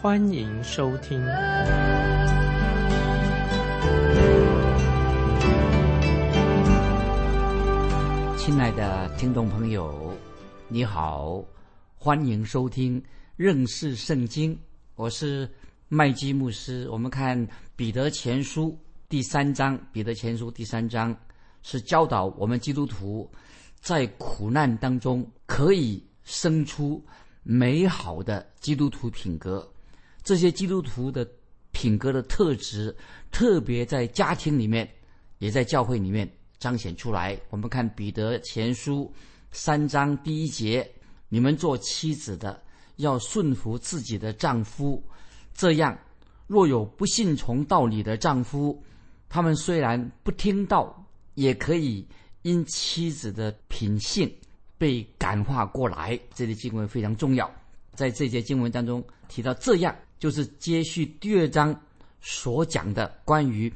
欢迎收听。亲爱的听众朋友，你好。欢迎收听认识圣经，我是麦基牧师。我们看彼得前书第三章，彼得前书第三章是教导我们基督徒在苦难当中可以生出美好的基督徒品格。这些基督徒的品格的特质，特别在家庭里面，也在教会里面彰显出来。我们看彼得前书三章第一节。你们做妻子的要顺服自己的丈夫，这样若有不信从道理的丈夫，他们虽然不听道，也可以因妻子的品性被感化过来。这里经文非常重要，在这节经文当中提到，这样就是接续第二章所讲的关于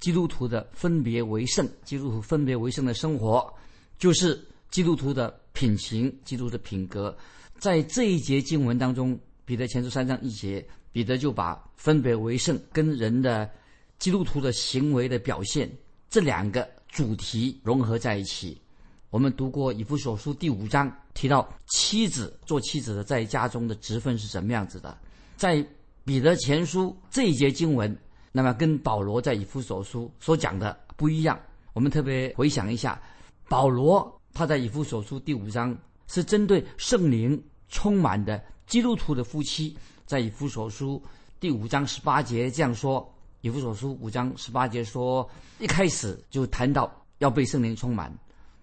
基督徒的分别为圣，基督徒分别为圣的生活，就是基督徒的。品行，基督的品格，在这一节经文当中，彼得前书三章一节，彼得就把分别为圣跟人的基督徒的行为的表现这两个主题融合在一起。我们读过以弗所书第五章，提到妻子做妻子的在家中的职分是什么样子的。在彼得前书这一节经文，那么跟保罗在以弗所书所讲的不一样。我们特别回想一下，保罗。他在以弗所书第五章是针对圣灵充满的基督徒的夫妻，在以弗所书第五章十八节这样说：以弗所书五章十八节说，一开始就谈到要被圣灵充满。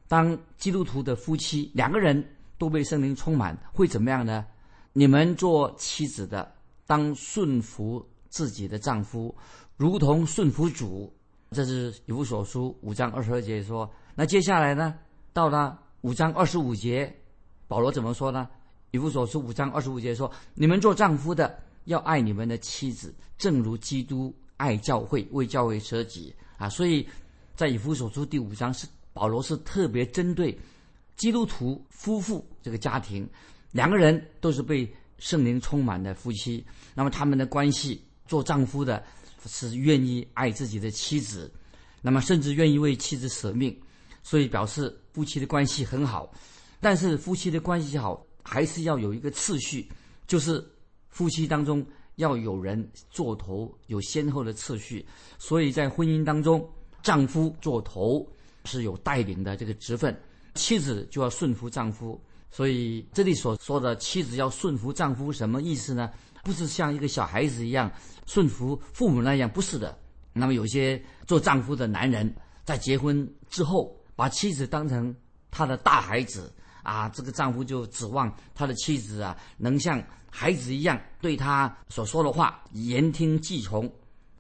当基督徒的夫妻两个人都被圣灵充满，会怎么样呢？你们做妻子的，当顺服自己的丈夫，如同顺服主。这是以弗所书五章二十二节说。那接下来呢？到了五章二十五节，保罗怎么说呢？以弗所书五章二十五节说：“你们做丈夫的要爱你们的妻子，正如基督爱教会，为教会舍己。”啊，所以在以弗所书第五章是保罗是特别针对基督徒夫妇这个家庭，两个人都是被圣灵充满的夫妻，那么他们的关系，做丈夫的是愿意爱自己的妻子，那么甚至愿意为妻子舍命。所以表示夫妻的关系很好，但是夫妻的关系好还是要有一个次序，就是夫妻当中要有人做头，有先后的次序。所以在婚姻当中，丈夫做头是有带领的这个职分，妻子就要顺服丈夫。所以这里所说的妻子要顺服丈夫什么意思呢？不是像一个小孩子一样顺服父母那样，不是的。那么有些做丈夫的男人在结婚之后。把妻子当成他的大孩子啊，这个丈夫就指望他的妻子啊，能像孩子一样对他所说的话言听计从。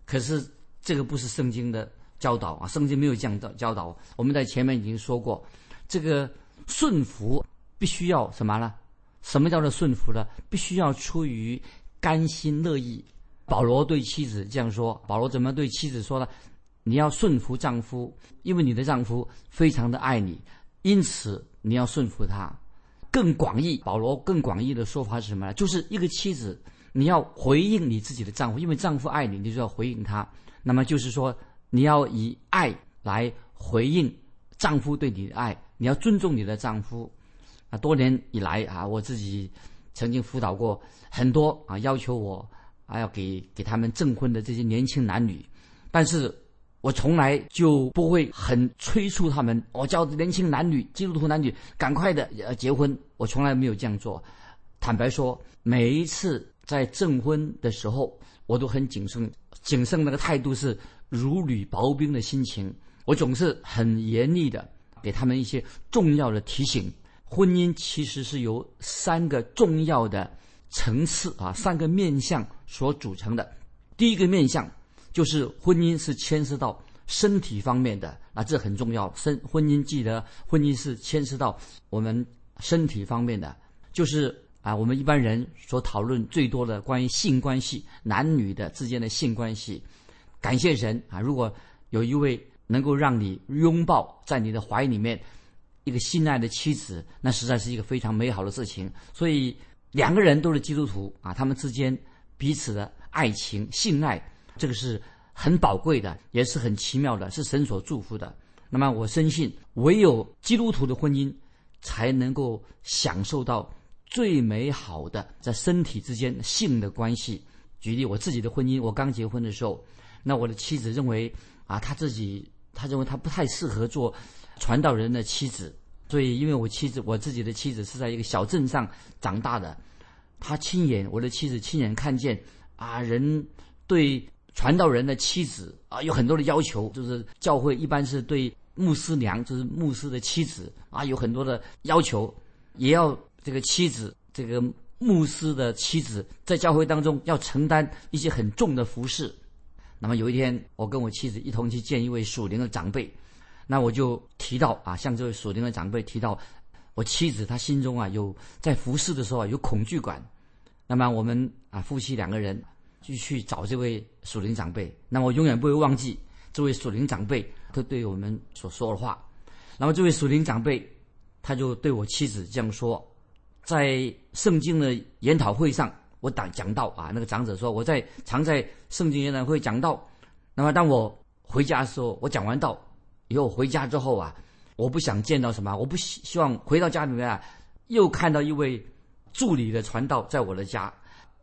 可是这个不是圣经的教导啊，圣经没有这样的教导。我们在前面已经说过，这个顺服必须要什么呢？什么叫做顺服呢？必须要出于甘心乐意。保罗对妻子这样说，保罗怎么对妻子说呢？你要顺服丈夫，因为你的丈夫非常的爱你，因此你要顺服他。更广义，保罗更广义的说法是什么呢？就是一个妻子，你要回应你自己的丈夫，因为丈夫爱你，你就要回应他。那么就是说，你要以爱来回应丈夫对你的爱，你要尊重你的丈夫。啊，多年以来啊，我自己曾经辅导过很多啊，要求我啊要给给他们证婚的这些年轻男女，但是。我从来就不会很催促他们，我叫年轻男女、基督徒男女赶快的呃结婚。我从来没有这样做。坦白说，每一次在证婚的时候，我都很谨慎，谨慎那个态度是如履薄冰的心情。我总是很严厉的给他们一些重要的提醒。婚姻其实是由三个重要的层次啊，三个面相所组成的。第一个面向就是婚姻是牵涉到身体方面的啊，这很重要。身婚姻记得，婚姻是牵涉到我们身体方面的，就是啊，我们一般人所讨论最多的关于性关系，男女的之间的性关系。感谢神啊，如果有一位能够让你拥抱在你的怀里面一个信赖的妻子，那实在是一个非常美好的事情。所以两个人都是基督徒啊，他们之间彼此的爱情、信赖，这个是很宝贵的，也是很奇妙的，是神所祝福的。那么我深信，唯有基督徒的婚姻才能够享受到最美好的在身体之间性的关系。举例我自己的婚姻，我刚结婚的时候，那我的妻子认为。啊，她自己她认为她不太适合做传道人的妻子，所以因为我妻子我自己的妻子是在一个小镇上长大的，他亲眼我的妻子亲眼看见啊，人对传道人的妻子啊有很多的要求，就是教会一般是对牧师娘，就是牧师的妻子啊有很多的要求，也要这个妻子这个牧师的妻子在教会当中要承担一些很重的服饰。那么有一天，我跟我妻子一同去见一位属灵的长辈，那我就提到啊，向这位属灵的长辈提到，我妻子她心中啊有在服侍的时候啊有恐惧感。那么我们啊夫妻两个人就去找这位属灵长辈。那么我永远不会忘记这位属灵长辈他对我们所说的话。那么这位属灵长辈他就对我妻子这样说，在圣经的研讨会上。我讲讲到啊，那个长者说我在常在圣经研讨会讲到，那么当我回家的时候，我讲完道以后回家之后啊，我不想见到什么，我不希希望回到家里面啊，又看到一位助理的传道在我的家，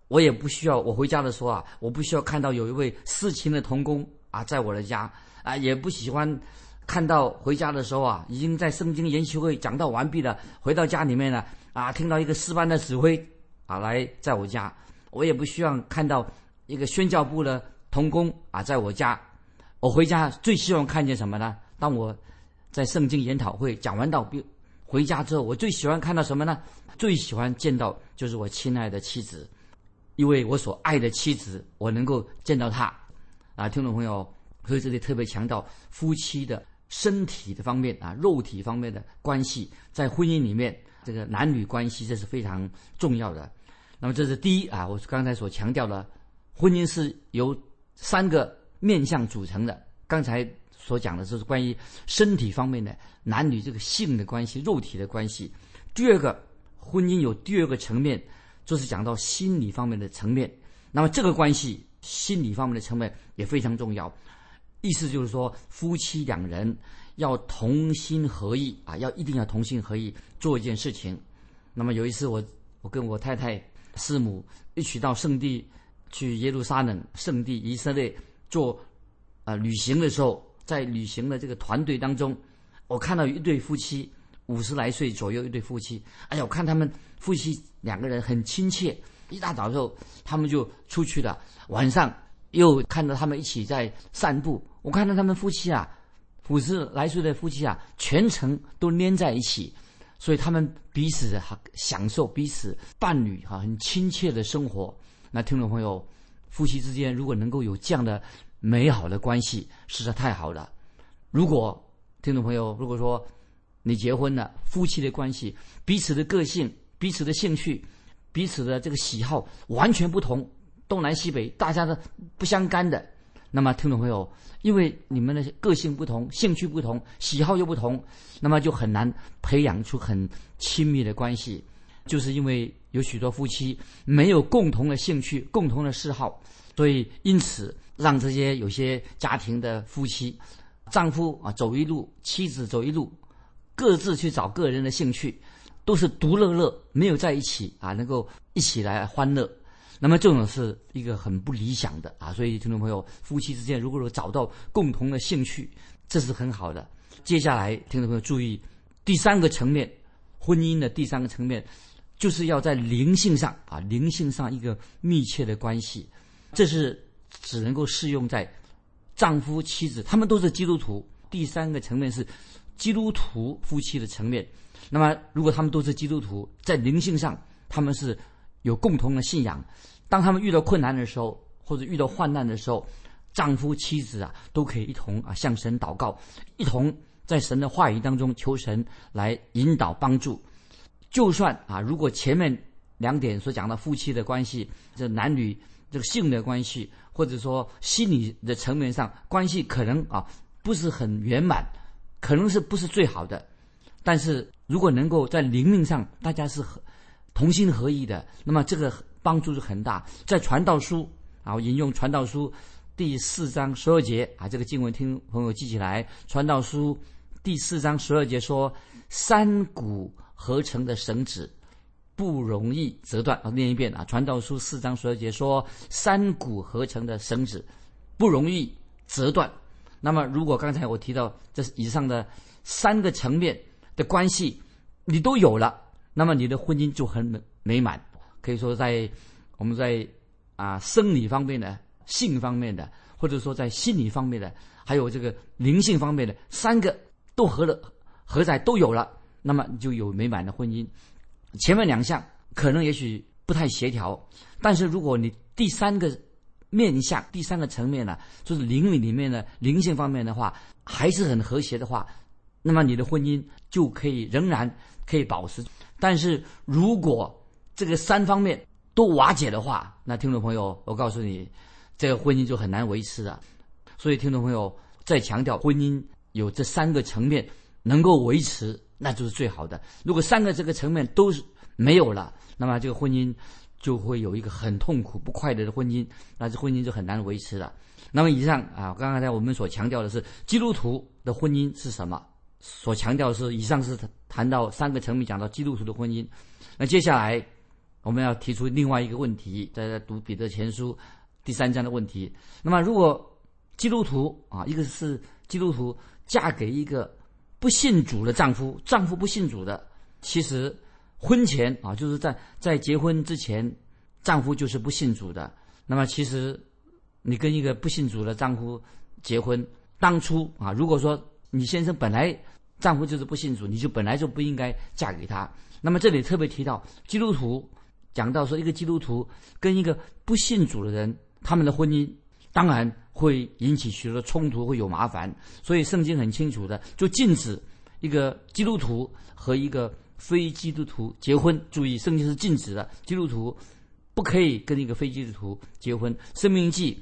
我也不需要我回家的时候啊，我不需要看到有一位侍琴的童工啊在我的家啊，也不喜欢看到回家的时候啊，已经在圣经研习会讲到完毕了，回到家里面呢啊，听到一个诗班的指挥。啊，来在我家，我也不希望看到一个宣教部的童工啊，在我家。我回家最希望看见什么呢？当我在圣经研讨会讲完道，回家之后，我最喜欢看到什么呢？最喜欢见到就是我亲爱的妻子，因为我所爱的妻子，我能够见到她。啊，听众朋友，所以这里特别强调夫妻的身体的方面啊，肉体方面的关系，在婚姻里面，这个男女关系这是非常重要的。那么这是第一啊，我刚才所强调的，婚姻是由三个面相组成的。刚才所讲的就是关于身体方面的男女这个性的关系、肉体的关系。第二个，婚姻有第二个层面，就是讲到心理方面的层面。那么这个关系，心理方面的层面也非常重要。意思就是说，夫妻两人要同心合意啊，要一定要同心合意做一件事情。那么有一次，我我跟我太太。师母一起到圣地去耶路撒冷圣地以色列做啊旅行的时候，在旅行的这个团队当中，我看到一对夫妻五十来岁左右一对夫妻，哎呀，我看他们夫妻两个人很亲切。一大早的时候，他们就出去了，晚上又看到他们一起在散步。我看到他们夫妻啊，五十来岁的夫妻啊，全程都粘在一起。所以他们彼此哈享受彼此伴侣哈很亲切的生活。那听众朋友，夫妻之间如果能够有这样的美好的关系，实在太好了。如果听众朋友如果说你结婚了，夫妻的关系，彼此的个性、彼此的兴趣、彼此的这个喜好完全不同，东南西北，大家的不相干的。那么，听众朋友，因为你们的个性不同、兴趣不同、喜好又不同，那么就很难培养出很亲密的关系。就是因为有许多夫妻没有共同的兴趣、共同的嗜好，所以因此让这些有些家庭的夫妻，丈夫啊走一路，妻子走一路，各自去找个人的兴趣，都是独乐乐，没有在一起啊，能够一起来欢乐。那么这种是一个很不理想的啊，所以听众朋友，夫妻之间如果说找到共同的兴趣，这是很好的。接下来，听众朋友注意，第三个层面，婚姻的第三个层面，就是要在灵性上啊，灵性上一个密切的关系，这是只能够适用在丈夫妻子，他们都是基督徒。第三个层面是基督徒夫妻的层面。那么，如果他们都是基督徒，在灵性上他们是有共同的信仰。当他们遇到困难的时候，或者遇到患难的时候，丈夫妻子啊都可以一同啊向神祷告，一同在神的话语当中求神来引导帮助。就算啊，如果前面两点所讲的夫妻的关系，这男女这个性的关系，或者说心理的层面上关系可能啊不是很圆满，可能是不是最好的，但是如果能够在灵命上大家是同心合意的，那么这个帮助是很大。在传道书啊，引用传道书第四章十二节啊，这个经文听朋友记起来。传道书第四章十二节说：“三股合成的绳子不容易折断。”啊，念一遍啊，传道书四章十二节说：“三股合成的绳子不容易折断。”那么，如果刚才我提到这以上的三个层面的关系，你都有了。那么你的婚姻就很美美满，可以说在我们在啊生理方面的、性方面的，或者说在心理方面的，还有这个灵性方面的，三个都合了合在都有了，那么就有美满的婚姻。前面两项可能也许不太协调，但是如果你第三个面相、第三个层面呢，就是灵里里面的灵性方面的话，还是很和谐的话，那么你的婚姻就可以仍然可以保持。但是如果这个三方面都瓦解的话，那听众朋友，我告诉你，这个婚姻就很难维持了。所以听众朋友再强调，婚姻有这三个层面能够维持，那就是最好的。如果三个这个层面都是没有了，那么这个婚姻就会有一个很痛苦、不快乐的婚姻，那这婚姻就很难维持了。那么以上啊，刚刚才我们所强调的是基督徒的婚姻是什么？所强调是，以上是谈到三个层面，讲到基督徒的婚姻。那接下来我们要提出另外一个问题，在读彼得前书第三章的问题。那么，如果基督徒啊，一个是基督徒嫁给一个不信主的丈夫，丈夫不信主的，其实婚前啊，就是在在结婚之前，丈夫就是不信主的。那么，其实你跟一个不信主的丈夫结婚，当初啊，如果说你先生本来丈夫就是不信主，你就本来就不应该嫁给他。那么这里特别提到基督徒，讲到说一个基督徒跟一个不信主的人，他们的婚姻当然会引起许多冲突，会有麻烦。所以圣经很清楚的就禁止一个基督徒和一个非基督徒结婚。注意，圣经是禁止的，基督徒不可以跟一个非基督徒结婚。生命记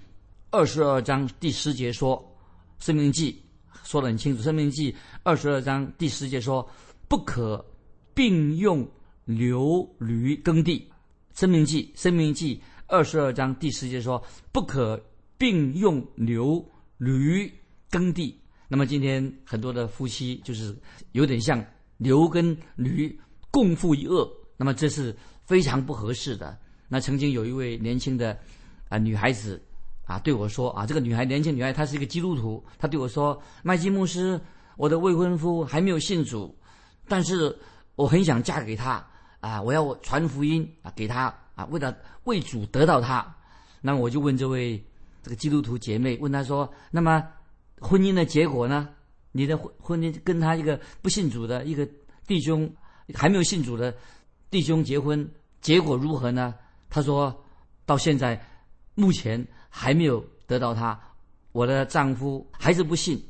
二十二章第十节说，生命记。说的很清楚，《生命记》二十二章第十节说：“不可并用牛驴耕地。”《生命记》《生命记》二十二章第十节说：“不可并用牛驴耕地。”那么今天很多的夫妻就是有点像牛跟驴共负一恶，那么这是非常不合适的。那曾经有一位年轻的啊女孩子。啊，对我说啊，这个女孩年轻女孩，她是一个基督徒。她对我说：“麦基牧师，我的未婚夫还没有信主，但是我很想嫁给他啊！我要传福音啊，给他啊，为了为主得到他。”那么我就问这位这个基督徒姐妹，问她说：“那么婚姻的结果呢？你的婚婚姻跟他一个不信主的一个弟兄还没有信主的弟兄结婚，结果如何呢？”她说到现在目前。还没有得到他，我的丈夫还是不信，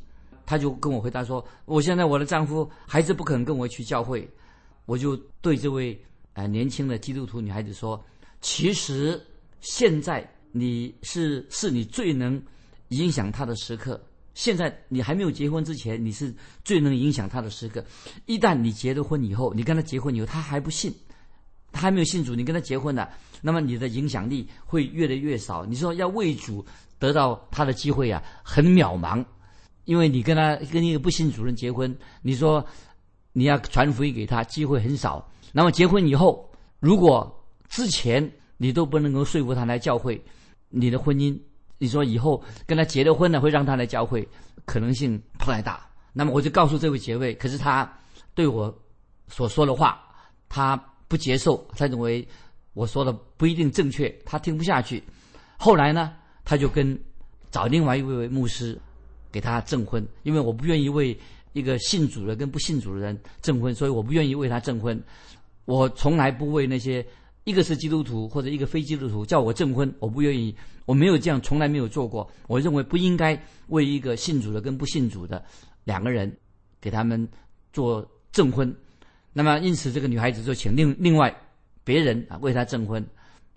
他就跟我回答说：“我现在我的丈夫还是不肯跟我去教会。”我就对这位呃年轻的基督徒女孩子说：“其实现在你是是你最能影响他的时刻。现在你还没有结婚之前，你是最能影响他的时刻。一旦你结了婚以后，你跟他结婚以后，他还不信。”他还没有信主，你跟他结婚了，那么你的影响力会越来越少。你说要为主得到他的机会啊，很渺茫，因为你跟他跟一个不信主人结婚，你说你要传福音给他，机会很少。那么结婚以后，如果之前你都不能够说服他来教会，你的婚姻，你说以后跟他结了婚呢，会让他来教会，可能性不太大。那么我就告诉这位姐妹，可是他对我所说的话，他。不接受，他认为我说的不一定正确，他听不下去。后来呢，他就跟找另外一位牧师给他证婚，因为我不愿意为一个信主的跟不信主的人证婚，所以我不愿意为他证婚。我从来不为那些一个是基督徒或者一个非基督徒叫我证婚，我不愿意，我没有这样，从来没有做过。我认为不应该为一个信主的跟不信主的两个人给他们做证婚。那么因此，这个女孩子就请另另外别人啊为她证婚。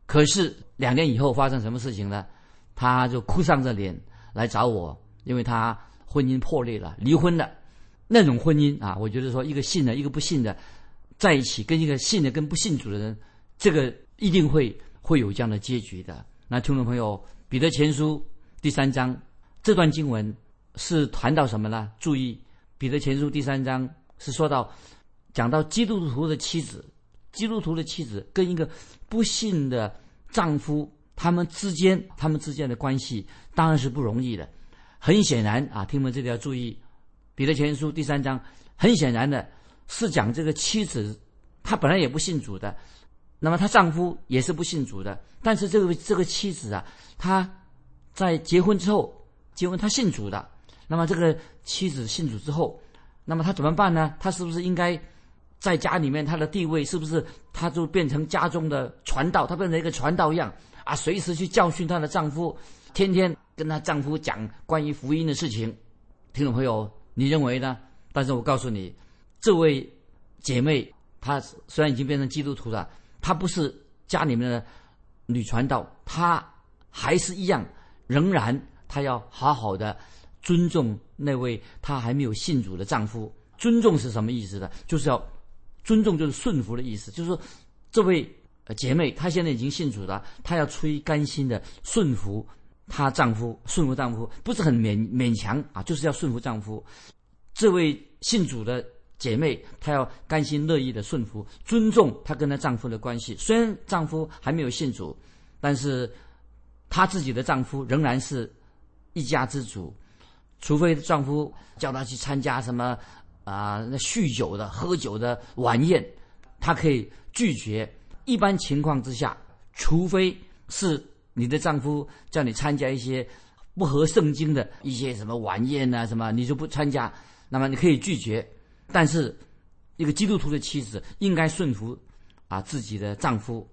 可是两年以后发生什么事情呢？她就哭丧着脸来找我，因为她婚姻破裂了，离婚了。那种婚姻啊，我觉得说一个信的，一个不信的在一起，跟一个信的跟不信主的人。这个一定会会有这样的结局的。那听众朋友，《彼得前书》第三章这段经文是谈到什么呢？注意，《彼得前书》第三章是说到讲到基督徒的妻子，基督徒的妻子跟一个不信的丈夫，他们之间他们之间的关系当然是不容易的。很显然啊，听们这里要注意，《彼得前书》第三章很显然的是讲这个妻子，她本来也不信主的。那么她丈夫也是不信主的，但是这个这个妻子啊，她在结婚之后，结婚她信主的。那么这个妻子信主之后，那么她怎么办呢？她是不是应该在家里面她的地位是不是她就变成家中的传道？她变成一个传道一样啊，随时去教训她的丈夫，天天跟她丈夫讲关于福音的事情。听众朋友，你认为呢？但是我告诉你，这位姐妹她虽然已经变成基督徒了。她不是家里面的女传道，她还是一样，仍然她要好好的尊重那位她还没有信主的丈夫。尊重是什么意思呢？就是要尊重，就是顺服的意思。就是说，这位姐妹她现在已经信主了，她要出于甘心的顺服她丈夫，顺服丈夫不是很勉勉强啊，就是要顺服丈夫。这位信主的。姐妹，她要甘心乐意的顺服、尊重她跟她丈夫的关系。虽然丈夫还没有信主，但是她自己的丈夫仍然是一家之主。除非丈夫叫她去参加什么啊，那酗酒的、喝酒的晚宴，她可以拒绝。一般情况之下，除非是你的丈夫叫你参加一些不合圣经的一些什么晚宴啊什么，你就不参加，那么你可以拒绝。但是，一个基督徒的妻子应该顺服啊自己的丈夫。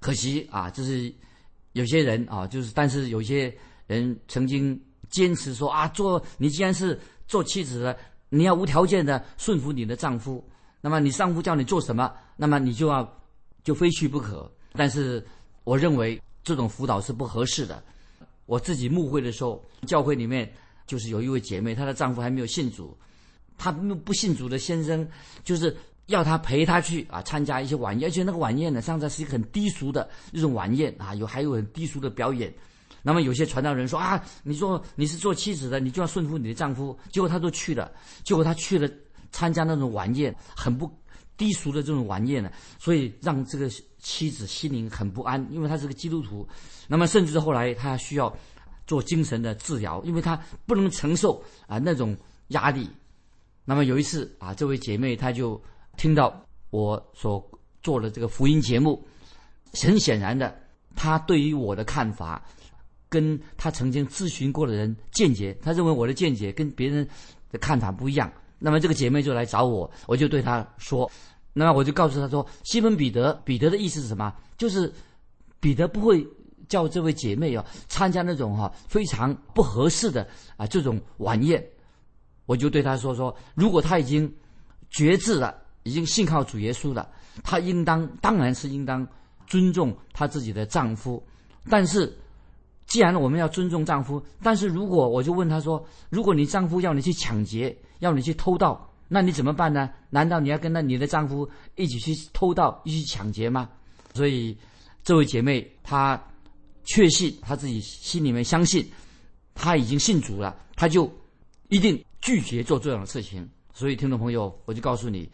可惜啊，就是有些人啊，就是但是有些人曾经坚持说啊，做你既然是做妻子的，你要无条件的顺服你的丈夫。那么你丈夫叫你做什么，那么你就要就非去不可。但是我认为这种辅导是不合适的。我自己牧会的时候，教会里面就是有一位姐妹，她的丈夫还没有信主。她不信主的先生，就是要他陪他去啊参加一些晚宴，而且那个晚宴呢，上次是一个很低俗的一种晚宴啊，有还有很低俗的表演。那么有些传道人说啊，你说你是做妻子的，你就要顺服你的丈夫。结果他都去了，结果他去了参加那种晚宴，很不低俗的这种晚宴呢，所以让这个妻子心灵很不安，因为她是个基督徒。那么甚至后来他需要做精神的治疗，因为他不能承受啊那种压力。那么有一次啊，这位姐妹她就听到我所做的这个福音节目，很显然的，她对于我的看法，跟她曾经咨询过的人见解，她认为我的见解跟别人的看法不一样。那么这个姐妹就来找我，我就对她说，那么我就告诉她说，西门彼得，彼得的意思是什么？就是彼得不会叫这位姐妹啊参加那种哈非常不合适的啊这种晚宴。我就对他说：“说如果他已经觉志了，已经信靠主耶稣了，他应当当然是应当尊重他自己的丈夫。但是，既然我们要尊重丈夫，但是如果我就问他说：如果你丈夫要你去抢劫，要你去偷盗，那你怎么办呢？难道你要跟那你的丈夫一起去偷盗、一起抢劫吗？所以，这位姐妹她确信她自己心里面相信，她已经信主了，她就一定。”拒绝做这样的事情，所以听众朋友，我就告诉你，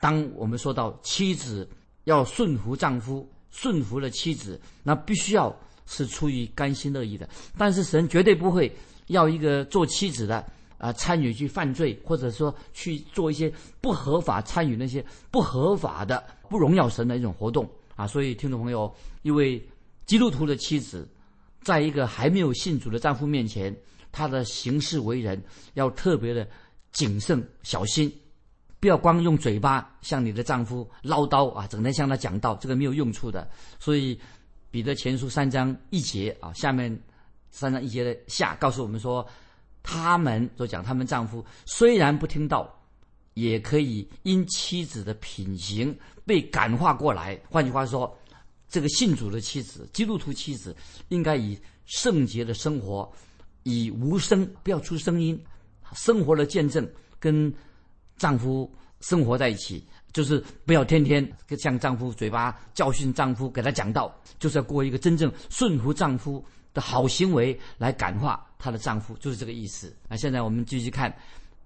当我们说到妻子要顺服丈夫，顺服了妻子，那必须要是出于甘心乐意的。但是神绝对不会要一个做妻子的啊参与去犯罪，或者说去做一些不合法参与那些不合法的不荣耀神的一种活动啊。所以听众朋友，一位基督徒的妻子，在一个还没有信主的丈夫面前。他的行事为人要特别的谨慎小心，不要光用嘴巴向你的丈夫唠叨啊，整天向他讲道，这个没有用处的。所以彼得前书三章一节啊，下面三章一节的下告诉我们说，他们所讲他们丈夫虽然不听道，也可以因妻子的品行被感化过来。换句话说，这个信主的妻子，基督徒妻子，应该以圣洁的生活，以无声不要出声音，生活的见证跟。丈夫生活在一起，就是不要天天向丈夫嘴巴教训丈夫，给他讲道，就是要过一个真正顺服丈夫的好行为来感化她的丈夫，就是这个意思。那现在我们继续看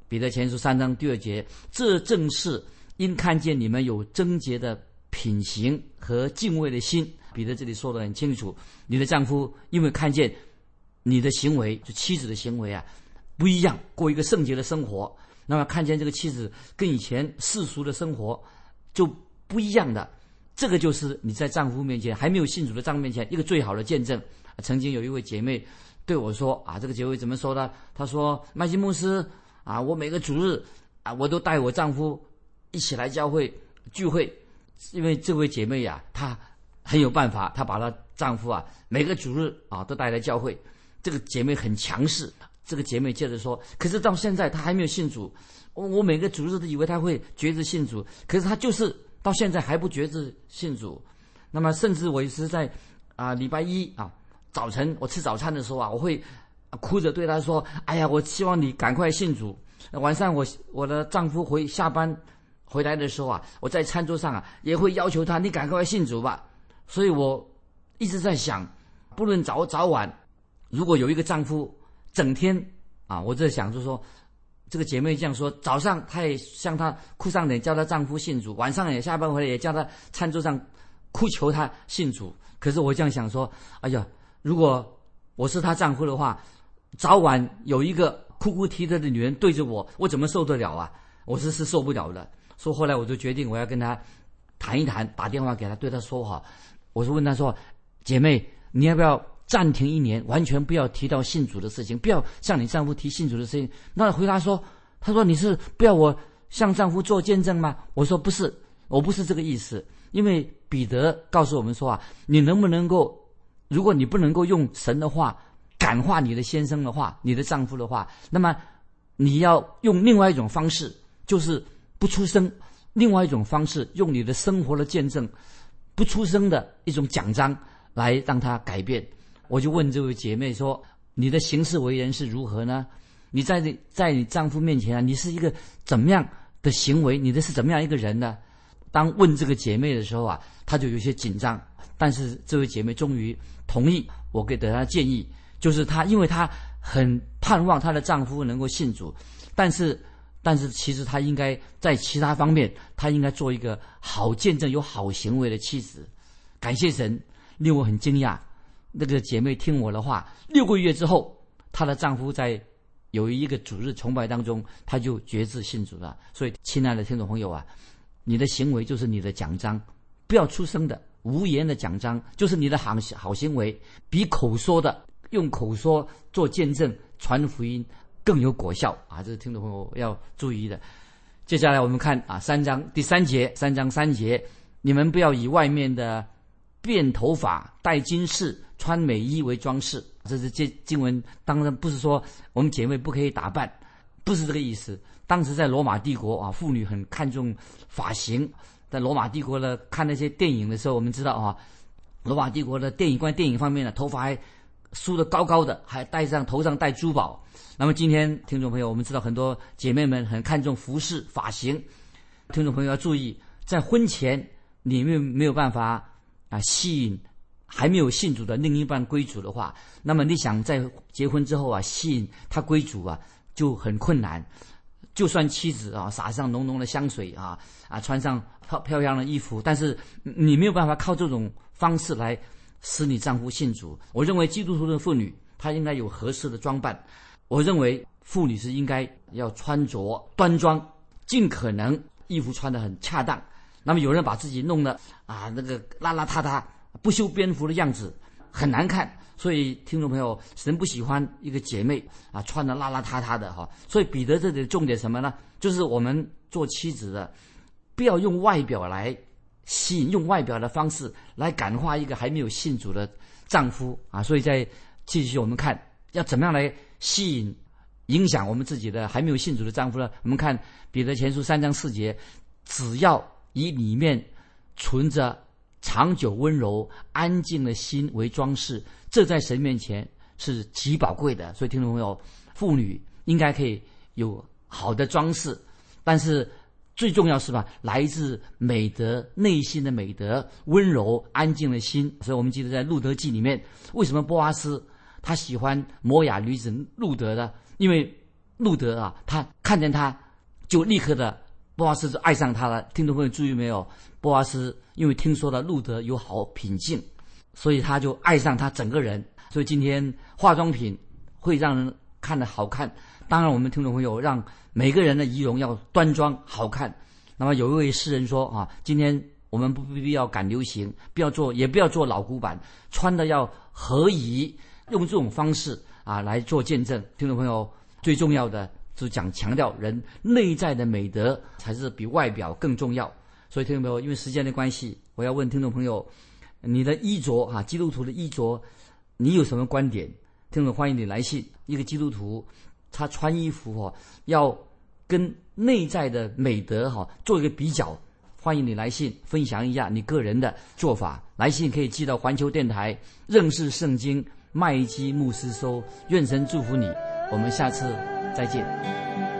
彼得前书三章第二节，这正是因看见你们有贞洁的品行和敬畏的心。彼得这里说的很清楚，你的丈夫因为看见你的行为，就妻子的行为啊不一样，过一个圣洁的生活。那么看见这个妻子跟以前世俗的生活就不一样的，这个就是你在丈夫面前还没有信主的丈夫面前一个最好的见证。曾经有一位姐妹对我说：“啊，这个姐妹怎么说呢？她说，麦基牧师啊，我每个主日啊，我都带我丈夫一起来教会聚会，因为这位姐妹呀，她很有办法，她把她丈夫啊每个主日啊都带来教会。这个姐妹很强势。”这个姐妹接着说：“可是到现在她还没有信主，我我每个主日都以为她会觉知信主，可是她就是到现在还不觉知信主。那么甚至我也是在啊礼拜一啊早晨我吃早餐的时候啊，我会哭着对她说：‘哎呀，我希望你赶快信主。’晚上我我的丈夫回下班回来的时候啊，我在餐桌上啊也会要求他：‘你赶快信主吧。’所以我一直在想，不论早早晚，如果有一个丈夫。”整天啊，我在想，就是说这个姐妹这样说：早上她也向她哭丧脸，叫她丈夫信主；晚上也下班回来也叫她餐桌上哭求她信主。可是我这样想说：哎呀，如果我是她丈夫的话，早晚有一个哭哭啼啼的女人对着我，我怎么受得了啊？我是是受不了的。说后来我就决定，我要跟她谈一谈，打电话给她，对她说哈。我就问她说：姐妹，你要不要？暂停一年，完全不要提到信主的事情，不要向你丈夫提信主的事情。那回答说：“他说你是不要我向丈夫做见证吗？”我说：“不是，我不是这个意思。因为彼得告诉我们说啊，你能不能够，如果你不能够用神的话感化你的先生的话，你的丈夫的话，那么你要用另外一种方式，就是不出声；另外一种方式，用你的生活的见证，不出声的一种奖章来让他改变。”我就问这位姐妹说：“你的行事为人是如何呢？你在在你丈夫面前啊，你是一个怎么样的行为？你的是怎么样一个人呢？”当问这个姐妹的时候啊，她就有些紧张。但是这位姐妹终于同意我给的她建议，就是她因为她很盼望她的丈夫能够信主，但是但是其实她应该在其他方面，她应该做一个好见证、有好行为的妻子。感谢神，令我很惊讶。那个姐妹听我的话，六个月之后，她的丈夫在有一个主日崇拜当中，她就决志信主了。所以，亲爱的听众朋友啊，你的行为就是你的奖章，不要出声的无言的奖章，就是你的好好行为，比口说的用口说做见证传福音更有果效啊！这是听众朋友要注意的。接下来我们看啊，三章第三节，三章三节，你们不要以外面的辫头发、戴金饰。穿美衣为装饰，这是经经文。当然不是说我们姐妹不可以打扮，不是这个意思。当时在罗马帝国啊，妇女很看重发型。在罗马帝国呢，看那些电影的时候，我们知道啊，罗马帝国的电影关电影方面呢，头发还梳得高高的，还戴上头上戴珠宝。那么今天听众朋友，我们知道很多姐妹们很看重服饰发型。听众朋友要注意，在婚前你们没有办法啊吸引。还没有信主的另一半归主的话，那么你想在结婚之后啊吸引他归主啊就很困难。就算妻子啊撒上浓浓的香水啊啊穿上漂漂亮的衣服，但是你没有办法靠这种方式来使你丈夫信主。我认为基督徒的妇女她应该有合适的装扮。我认为妇女是应该要穿着端庄，尽可能衣服穿得很恰当。那么有人把自己弄得啊那个邋邋遢遢。不修边幅的样子很难看，所以听众朋友，神不喜欢一个姐妹啊穿的邋邋遢遢的哈。所以彼得这里重点什么呢？就是我们做妻子的，不要用外表来吸引，用外表的方式来感化一个还没有信主的丈夫啊。所以在继续我们看要怎么样来吸引、影响我们自己的还没有信主的丈夫呢？我们看彼得前书三章四节，只要以里面存着长久温柔、安静的心为装饰，这在神面前是极宝贵的。所以听众朋友，妇女应该可以有好的装饰，但是最重要是吧，来自美德、内心的美德、温柔、安静的心。所以我们记得在《路德记》里面，为什么波阿斯他喜欢摩雅女子路德呢？因为路德啊，他看见他就立刻的。波阿斯就爱上他了。听众朋友注意没有？波阿斯因为听说了路德有好品性，所以他就爱上他整个人。所以今天化妆品会让人看得好看。当然，我们听众朋友让每个人的仪容要端庄好看。那么有一位诗人说啊，今天我们不必要赶流行，不要做，也不要做老古板，穿的要合宜，用这种方式啊来做见证。听众朋友，最重要的。就讲强调人内在的美德才是比外表更重要，所以听众朋友，因为时间的关系，我要问听众朋友，你的衣着啊，基督徒的衣着，你有什么观点？听众欢迎你来信。一个基督徒他穿衣服哦，要跟内在的美德哈做一个比较，欢迎你来信分享一下你个人的做法。来信可以寄到环球电台认识圣经麦基牧师收。愿神祝福你，我们下次。再见。